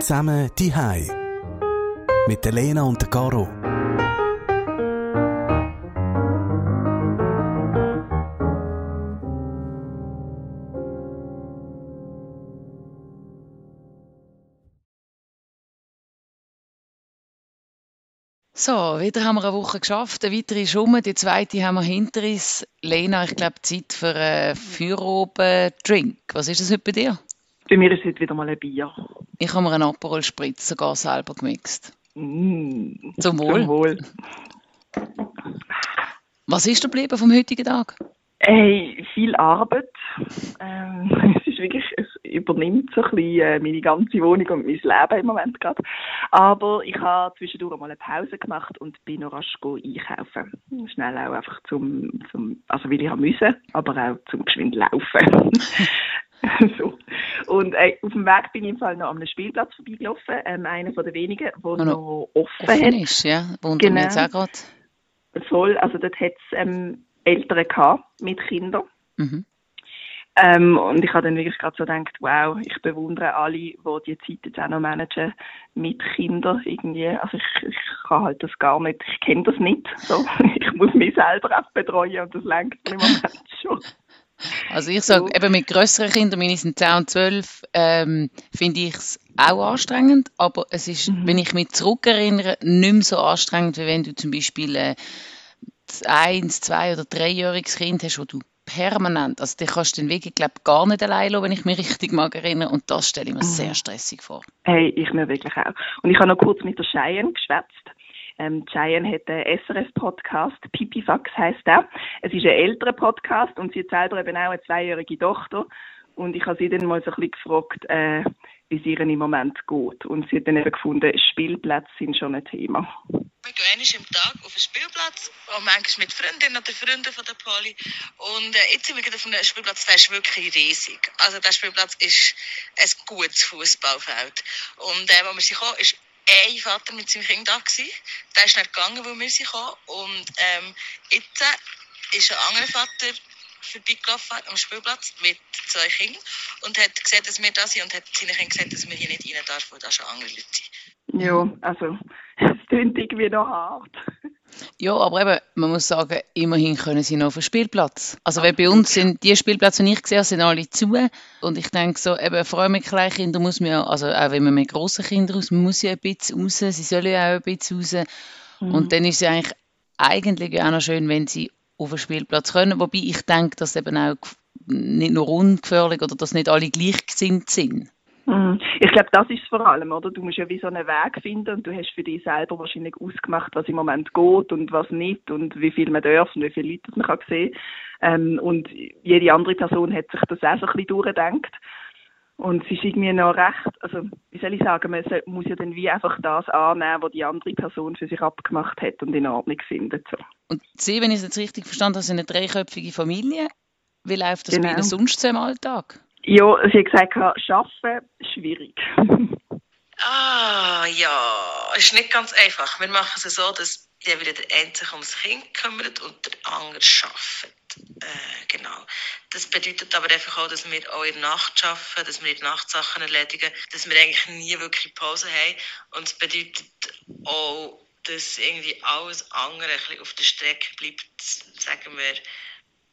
Zusammen die Hai mit der Lena und Caro. So, wieder haben wir eine Woche geschafft. Eine weitere ist um. Die zweite haben wir hinter uns. Lena, ich glaube, Zeit für einen Feieroben-Drink. Was ist das heute bei dir? Bei mir ist es heute wieder mal ein Bier. Ich habe mir einen Aperol Spritz sogar selber gemixt. Mm, Zum Wohl. Zum Wohl. Was ist geblieben vom heutigen Tag? Hey, viel Arbeit. Ähm, es ist wirklich, es übernimmt so ein bisschen äh, meine ganze Wohnung und mein Leben im Moment gerade. Aber ich habe zwischendurch mal eine Pause gemacht und bin noch rasch einkaufen. Schnell auch einfach zum, zum also weil ich haben müssen, aber auch zum geschwind laufen. so. Und äh, auf dem Weg bin ich im Fall noch an einem Spielplatz vorbeigelaufen, ähm, einer von den wenigen, der noch noch offen, Offen ist, ja. Wundert Genau. mich jetzt auch gerade. Voll, also dort hat es ähm, Eltern gehabt mit Kindern. Mhm. Ähm, und ich habe dann wirklich gerade so gedacht, wow, ich bewundere alle, die die Zeit jetzt auch noch managen mit Kindern irgendwie. Also ich, ich kann halt das gar nicht, ich kenne das nicht. So. Ich muss mich selber auch betreuen und das lenkt mir im Moment schon. Also ich sage, eben mit grösseren Kindern, meine sind 10 und 12, ähm, finde ich es auch anstrengend, aber es ist, Mhm. wenn ich mich zurückerinnere, nicht mehr so anstrengend, wie wenn du zum Beispiel äh, ein, eins, zwei oder dreijähriges Kind hast, wo du permanent, also die kannst du dann wirklich, glaube gar nicht allein lassen, wenn ich mich richtig mag erinnere und das stelle ich mir Mhm. sehr stressig vor. Hey, ich mir wirklich auch. Und ich habe noch kurz mit der Cheyenne geschwätzt. Ähm, Cheyenne hat einen SRF-Podcast, Pipifax heisst der. Es ist ein älterer Podcast und sie hat selber eben auch eine zweijährige Tochter. Und ich habe sie dann mal so ein bisschen gefragt, äh, wie es ihr im Moment geht. Und sie hat dann eben gefunden, Spielplätze sind schon ein Thema. Wir gehen einmal am Tag auf den Spielplatz, auch manchmal mit Freundinnen oder Freunden von der Poli. Und äh, jetzt sind wir gerade auf einem Spielplatz, der ist wirklich riesig. Also der Spielplatz ist ein gutes Fußballfeld. Und äh, als wir sind gekommen, ist ein Vater mit seinem Kind da gewesen. Der ist nicht gegangen, weil wir sind gekommen. Und ähm, jetzt ist ein anderer Vater vorbeigelaufen am Spielplatz mit zwei Kindern und hat gesehen, dass wir da sind und hat seinen Kindern gesagt, dass wir hier nicht rein dürfen, weil da schon andere Leute sind. Ja, also, es klingt irgendwie noch hart. Ja, aber eben, man muss sagen, immerhin können sie noch auf den Spielplatz. Also weil bei uns sind die Spielplätze, die ich gesehen habe, sind alle zu. Und ich denke so, eben, vor allem mit Kleinkindern muss man ja, also auch wenn man mit grossen Kindern raus, man muss ja ein bisschen raus, sie sollen ja auch ein bisschen raus. Und dann ist es eigentlich eigentlich auch noch schön, wenn sie auf den Spielplatz können. Wobei ich denke, dass eben auch nicht nur ungefährlich oder dass nicht alle gleichgesinnt sind. Mhm. Ich glaube, das ist es vor allem, oder? Du musst ja wie so einen Weg finden und du hast für dich selber wahrscheinlich ausgemacht, was im Moment geht und was nicht und wie viel man darf und wie viele Leute man kann sehen ähm, Und jede andere Person hat sich das auch so ein bisschen durchgedacht. Und es ist irgendwie noch recht, also wie soll ich sagen, man muss ja dann wie einfach das annehmen, was die andere Person für sich abgemacht hat und in Ordnung findet. So. Und sie, wenn ich es jetzt richtig verstanden habe, sind eine dreiköpfige Familie. Wie läuft das bei Genau. Ihnen sonst so im Alltag? Ja, sie hat gesagt, arbeiten, schwierig. Ah, ja, ist nicht ganz einfach. Wir machen es so, dass der wieder der eine sich ums Kind kümmert und der andere arbeitet. Äh, genau. Das bedeutet aber einfach auch, dass wir auch in der Nacht arbeiten, dass wir in der Nacht Sachen erledigen, dass wir eigentlich nie wirklich Pause haben. Und es bedeutet auch, dass irgendwie alles andere ein bisschen auf der Strecke bleibt. Sagen wir,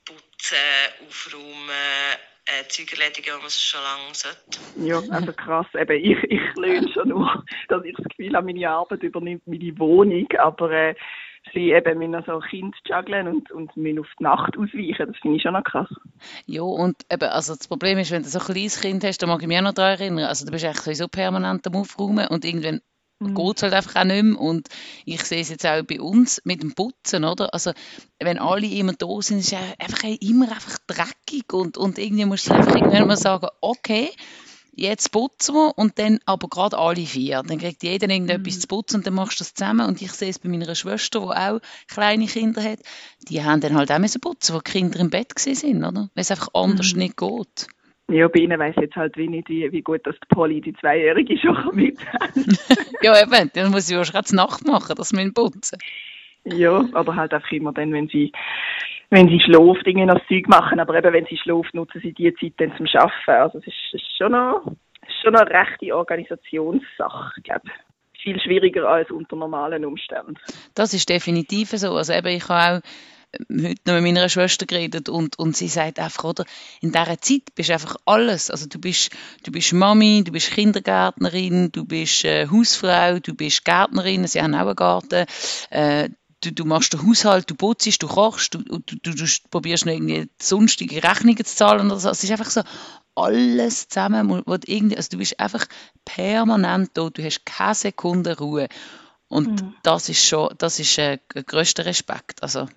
putzen, aufräumen, äh, Zeug erledigen, die man schon lange sollte. Ja, also krass. Eben, ich, ich lerne schon nur, dass ich das Gefühl habe, meine Arbeit übernimmt meine Wohnung, aber äh, sie eben müssen so Kind juggeln und, und müssen auf die Nacht ausweichen. Das finde ich schon noch krass. Ja, und eben, also das Problem ist, wenn du so ein kleines Kind hast, da mag ich mich auch noch daran erinnern, also du bist eigentlich sowieso permanent am Aufräumen und irgendwann geht es halt einfach auch nicht mehr und ich sehe es jetzt auch bei uns mit dem Putzen, oder? Also wenn alle immer da sind, ist es einfach immer einfach dreckig und, und irgendwie musst du einfach irgendwann mal sagen, okay, jetzt putzen wir und dann aber gerade alle vier. Dann kriegt jeder irgendetwas zu putzen und dann machst du das zusammen. Und ich sehe es bei meiner Schwester, die auch kleine Kinder hat, die haben dann halt auch müssen putzen, wo die Kinder im Bett sind, oder? Weil es einfach anders nicht geht. Ja, bei ihnen weiss ich jetzt halt wie nicht, wie, wie gut dass die Polly, die Zweijährige, schon mithält. Ja, eben, dann muss ich schon die Nacht machen, dass wir ihn putzen. ja, aber halt einfach immer dann, wenn sie, wenn sie schläft, irgendwie noch das Zeug machen. Aber eben, wenn sie schläft, nutzen sie die Zeit dann zum Arbeiten. Also es ist, ist schon noch, schon eine rechte Organisationssache, glaube Viel schwieriger als unter normalen Umständen. Das ist definitiv so. Also eben, ich habe auch heute noch mit meiner Schwester geredet und, und sie sagt einfach, oder, in dieser Zeit bist du einfach alles. Also du bist, du bist Mami, du bist Kindergärtnerin, du bist äh, Hausfrau, du bist Gärtnerin, sie haben auch einen Garten, äh, du, du machst den Haushalt, du putzt, du kochst, du, du, du, du probierst noch irgendwie sonstige Rechnungen zu zahlen oder so. Es ist einfach so alles zusammen, wo du irgendwie, also du bist einfach permanent da, du hast keine Sekunde Ruhe. Und mhm. das ist schon, das ist äh, ein größter Respekt. Also,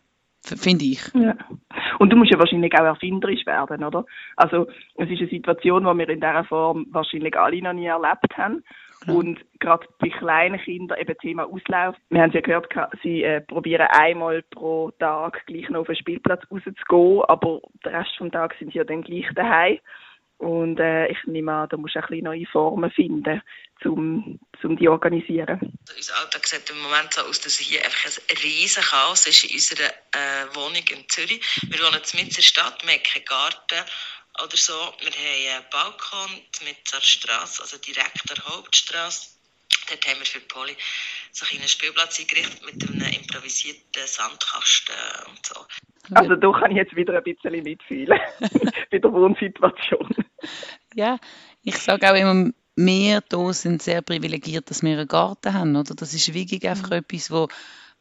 finde ich. Ja. Und du musst ja wahrscheinlich auch erfinderisch werden, oder? Also es ist eine Situation, die wir in dieser Form wahrscheinlich alle noch nie erlebt haben. Ja. Und gerade bei kleinen Kindern eben Thema Auslauf. Wir haben ja gehört, sie äh, probieren einmal pro Tag gleich noch auf den Spielplatz rauszugehen, aber den Rest des Tages sind sie ja dann gleich daheim. Und äh, ich nehme an, da musst du ein bisschen neue Formen finden, um zum die organisieren. Unser Alltag sieht im Moment so aus, dass hier einfach ein riesen Chaos ist in unserer äh, Wohnung in Zürich. Wir wohnen mitten in der Stadt, wir haben keinen Garten oder so. Wir haben einen Balkon mitten der Straße, also direkt der Hauptstraße. Dort haben wir für Poli so einen Spielplatz eingerichtet mit einem improvisierten Sandkasten und so. Also da kann ich jetzt wieder ein bisschen mitfühlen bei der Wohnsituation. Ja, ich sage auch immer, wir hier sind sehr privilegiert, dass wir einen Garten haben. Oder? Das ist wirklich einfach mhm. etwas, wo,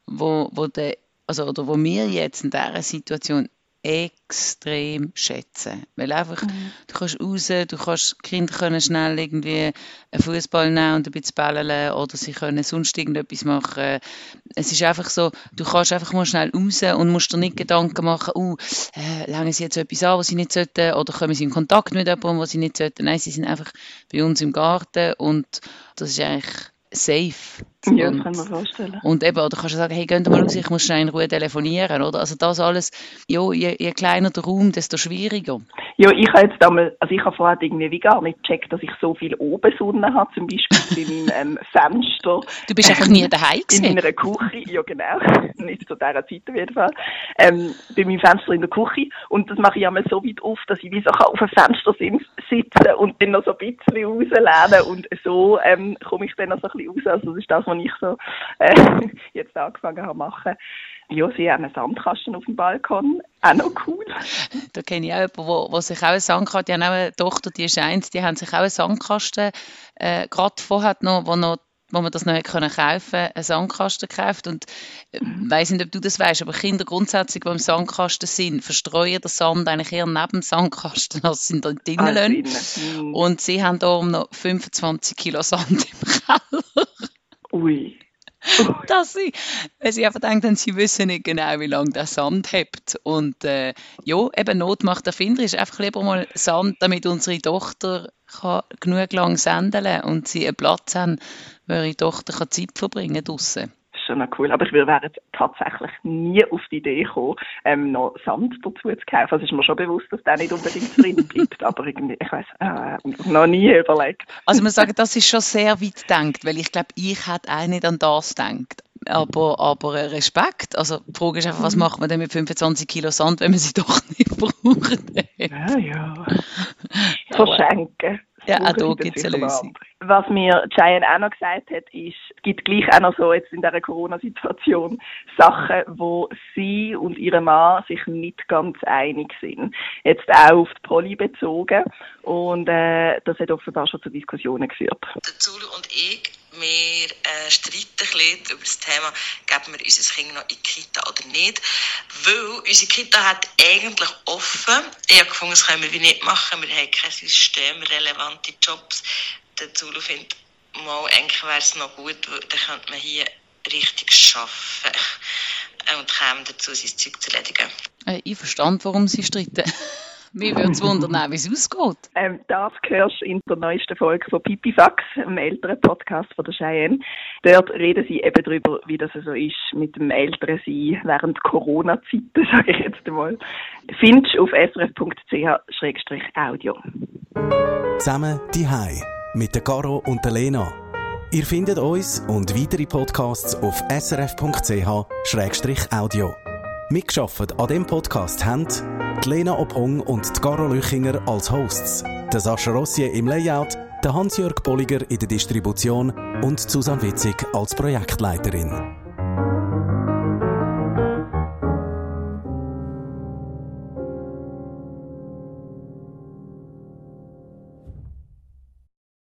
wo, wo, der, also, oder wo wir jetzt in dieser Situation extrem schätzen. Weil einfach, mhm. du kannst raus, du kannst, Kinder können schnell irgendwie einen Fußball nehmen und ein bisschen ballen oder sie können sonst irgendetwas machen. Es ist einfach so, du kannst einfach mal schnell raus und musst dir nicht Gedanken machen, uh, äh, langen sie jetzt etwas an, was sie nicht sollten, oder kommen sie in Kontakt mit jemandem, was sie nicht sollten. Nein, sie sind einfach bei uns im Garten und das ist eigentlich safe. Ja, und, kann man vorstellen. Und eben, oder kannst du sagen, hey, geh mal raus, ich muss schnell in Ruhe telefonieren, oder? Also das alles, ja, je, je kleiner der Raum, desto schwieriger. Ja, ich habe jetzt einmal, also ich habe vorher irgendwie wie gar nicht gecheckt, dass ich so viel oben Sonne habe, zum Beispiel bei meinem ähm, Fenster. Du bist einfach nie daheim gewesen. In meiner Küche, ja genau, nicht zu dieser Zeit auf jeden Fall. Ähm, bei meinem Fenster in der Küche und das mache ich einmal so weit auf, dass ich wie so auf dem Fenster sitze und dann noch so ein bisschen rauslehne und so ähm, komme ich dann noch so ein bisschen raus. Also das ist das, was ich so äh, jetzt angefangen habe zu machen. Ja, sie haben einen Sandkasten auf dem Balkon. Auch noch cool. Da kenne ich auch jemanden, wo, wo sich auch einen Sandkasten, die haben auch eine Tochter, die ist eins, die haben sich auch einen Sandkasten, äh, gerade vorher noch, wo noch wo man das noch können kaufen einen Sandkasten gekauft und ich äh, mhm. weiss nicht, ob du das weißt, aber Kinder grundsätzlich, die im Sandkasten sind, verstreuen den Sand eigentlich eher neben dem Sandkasten, als sie da drinnen ah. Und sie haben da noch 25 Kilo Sand im Keller. Ui. dass sie, weil sie einfach denken, sie wissen nicht genau, wie lange der Sand hebt. Und äh, ja, eben Not macht Erfinder ist einfach lieber mal Sand, damit unsere Tochter kann genug lang sendeln und sie einen Platz haben, wo ihre Tochter kann Zeit verbringen kann schon noch cool. Aber ich wäre tatsächlich nie auf die Idee gekommen, ähm, noch Sand dazu zu kaufen. Also ist mir schon bewusst, dass der nicht unbedingt drin bleibt. Aber irgendwie, ich weiß, äh, noch nie überlegt. Also man sagt, das ist schon sehr weit denkt, weil ich glaube, ich hätte auch nicht an das gedacht. Aber, aber Respekt. Also die Frage ist einfach, was mhm. macht man denn mit 25 Kilo Sand, wenn man sie doch nicht braucht? ja, ja. Verschenken. Ja, auch da gibt es eine Lösung. Was mir Cheyenne auch noch gesagt hat, ist, es gibt gleich auch noch so jetzt in dieser Corona-Situation Sachen, wo sie und ihre Mann sich nicht ganz einig sind. Jetzt auch auf die Poly bezogen. Und äh, das hat offenbar schon zu Diskussionen geführt. Zulu und ich wir äh, streiten ein bisschen über das Thema, geben wir unser Kind noch in die Kita oder nicht. Weil unsere Kita hat eigentlich offen. Ich habe gefunden, das können wir nicht machen. Wir haben keine systemrelevante Jobs. Der Zulu findet, mal, eigentlich wäre es noch gut, dann könnte man hier richtig arbeiten und käme dazu, sein Zeug zu erledigen. Äh, ich verstand, warum Sie streiten. Mir würde es wundern, wie es ausgeht. Ähm, das hörst du in der neuesten Folge von Pipifax, einem älteren Podcast von der Cheyenne. Dort reden sie eben darüber, wie das so ist mit dem älteren Sein während Corona-Zeiten, sage ich jetzt einmal. Findest du auf srf.ch-audio. Zusammen die Hai mit der Caro und der Lena. Ihr findet uns und weitere Podcasts auf srf.ch-audio. Mitgeschafft an dem Podcast haben die Lena Ophong und die Caro Lüchinger als Hosts, der Sascha Rossier im Layout, der Hans-Jörg Bolliger in der Distribution und Susanne Witzig als Projektleiterin.